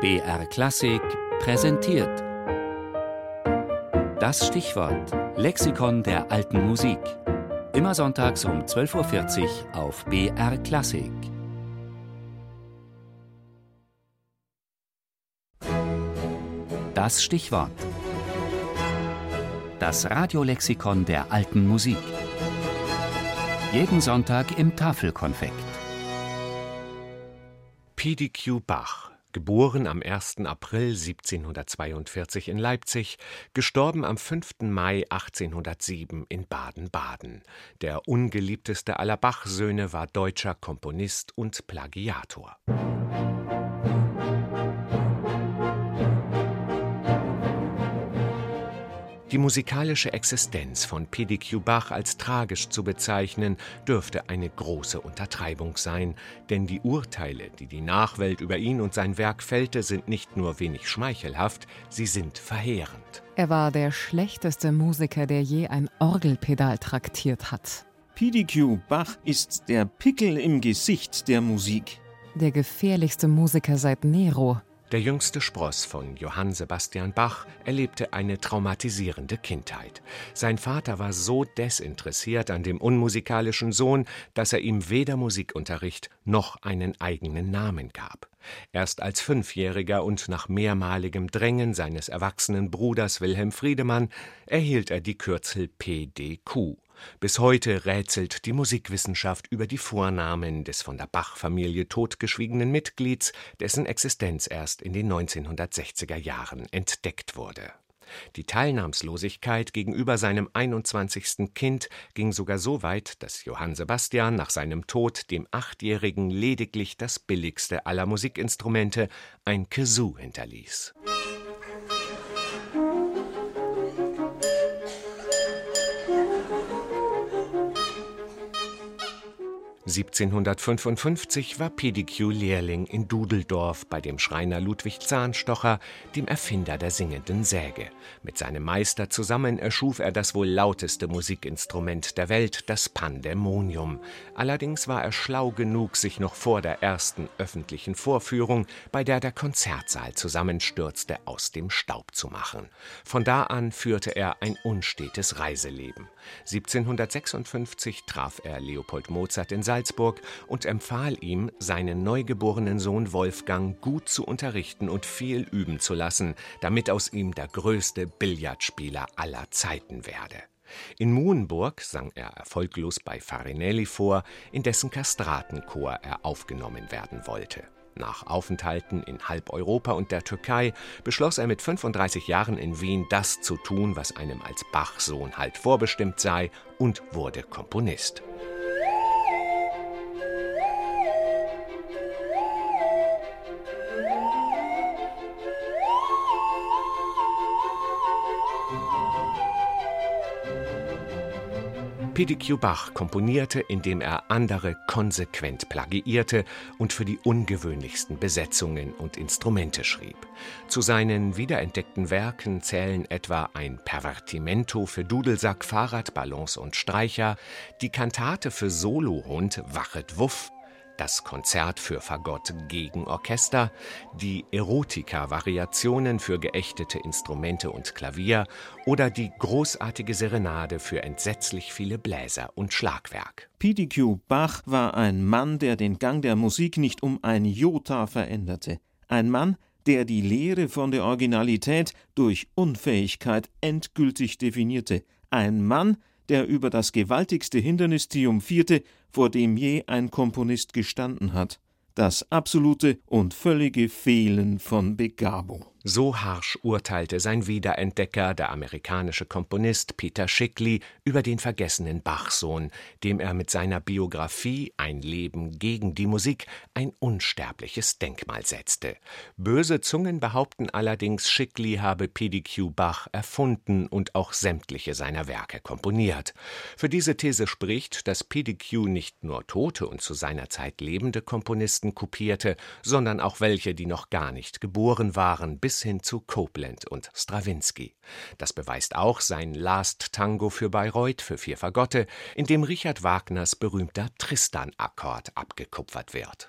BR Klassik präsentiert. Das Stichwort Lexikon der alten Musik. Immer sonntags um 12.40 Uhr auf BR Klassik. Das Stichwort. Das Radiolexikon der alten Musik. Jeden Sonntag im Tafelkonfekt. PDQ Bach, geboren am 1. April 1742 in Leipzig, gestorben am 5. Mai 1807 in Baden-Baden. Der ungeliebteste aller Bach-Söhne war deutscher Komponist und Plagiator. Die musikalische Existenz von PDQ Bach als tragisch zu bezeichnen, dürfte eine große Untertreibung sein, denn die Urteile, die die Nachwelt über ihn und sein Werk fällte, sind nicht nur wenig schmeichelhaft, sie sind verheerend. Er war der schlechteste Musiker, der je ein Orgelpedal traktiert hat. PDQ Bach ist der Pickel im Gesicht der Musik. Der gefährlichste Musiker seit Nero. Der jüngste Spross von Johann Sebastian Bach erlebte eine traumatisierende Kindheit. Sein Vater war so desinteressiert an dem unmusikalischen Sohn, dass er ihm weder Musikunterricht noch einen eigenen Namen gab. Erst als Fünfjähriger und nach mehrmaligem Drängen seines erwachsenen Bruders Wilhelm Friedemann erhielt er die Kürzel PDQ. Bis heute rätselt die Musikwissenschaft über die Vornamen des von der Bach-Familie totgeschwiegenen Mitglieds, dessen Existenz erst in den 1960er Jahren entdeckt wurde. Die Teilnahmslosigkeit gegenüber seinem 21. Kind ging sogar so weit, dass Johann Sebastian nach seinem Tod dem Achtjährigen lediglich das billigste aller Musikinstrumente, ein Kazoo, hinterließ. 1755 war Pedicu Lehrling in Dudeldorf bei dem Schreiner Ludwig Zahnstocher, dem Erfinder der singenden Säge. Mit seinem Meister zusammen erschuf er das wohl lauteste Musikinstrument der Welt, das Pandemonium. Allerdings war er schlau genug, sich noch vor der ersten öffentlichen Vorführung, bei der der Konzertsaal zusammenstürzte, aus dem Staub zu machen. Von da an führte er ein unstetes Reiseleben. 1756 traf er Leopold Mozart in Salzburg Salzburg und empfahl ihm, seinen neugeborenen Sohn Wolfgang gut zu unterrichten und viel üben zu lassen, damit aus ihm der größte Billardspieler aller Zeiten werde. In Muenburg sang er erfolglos bei Farinelli vor, in dessen Kastratenchor er aufgenommen werden wollte. Nach Aufenthalten in halb Europa und der Türkei beschloss er mit 35 Jahren in Wien das zu tun, was einem als Bachsohn halt vorbestimmt sei, und wurde Komponist. 'Pedicu Bach komponierte, indem er andere konsequent plagiierte und für die ungewöhnlichsten Besetzungen und Instrumente schrieb. Zu seinen wiederentdeckten Werken zählen etwa ein Pervertimento für Dudelsack, Fahrradballons und Streicher, die Kantate für Solohund Wachet Wuff das Konzert für Fagott gegen Orchester, die Erotika-Variationen für geächtete Instrumente und Klavier oder die großartige Serenade für entsetzlich viele Bläser und Schlagwerk. PDQ Bach war ein Mann, der den Gang der Musik nicht um ein Jota veränderte. Ein Mann, der die Lehre von der Originalität durch Unfähigkeit endgültig definierte. Ein Mann, der über das gewaltigste Hindernis triumphierte, vor dem je ein Komponist gestanden hat, das absolute und völlige Fehlen von Begabung. So harsch urteilte sein Wiederentdecker, der amerikanische Komponist Peter Schickli, über den vergessenen Bachsohn, dem er mit seiner Biografie Ein Leben gegen die Musik ein unsterbliches Denkmal setzte. Böse Zungen behaupten allerdings, Schickli habe PDQ Bach erfunden und auch sämtliche seiner Werke komponiert. Für diese These spricht, dass PDQ nicht nur tote und zu seiner Zeit lebende Komponisten kopierte, sondern auch welche, die noch gar nicht geboren waren, bis hin zu Copland und Strawinski. Das beweist auch sein Last Tango für Bayreuth für vier Fagotte, in dem Richard Wagners berühmter Tristan-Akkord abgekupfert wird.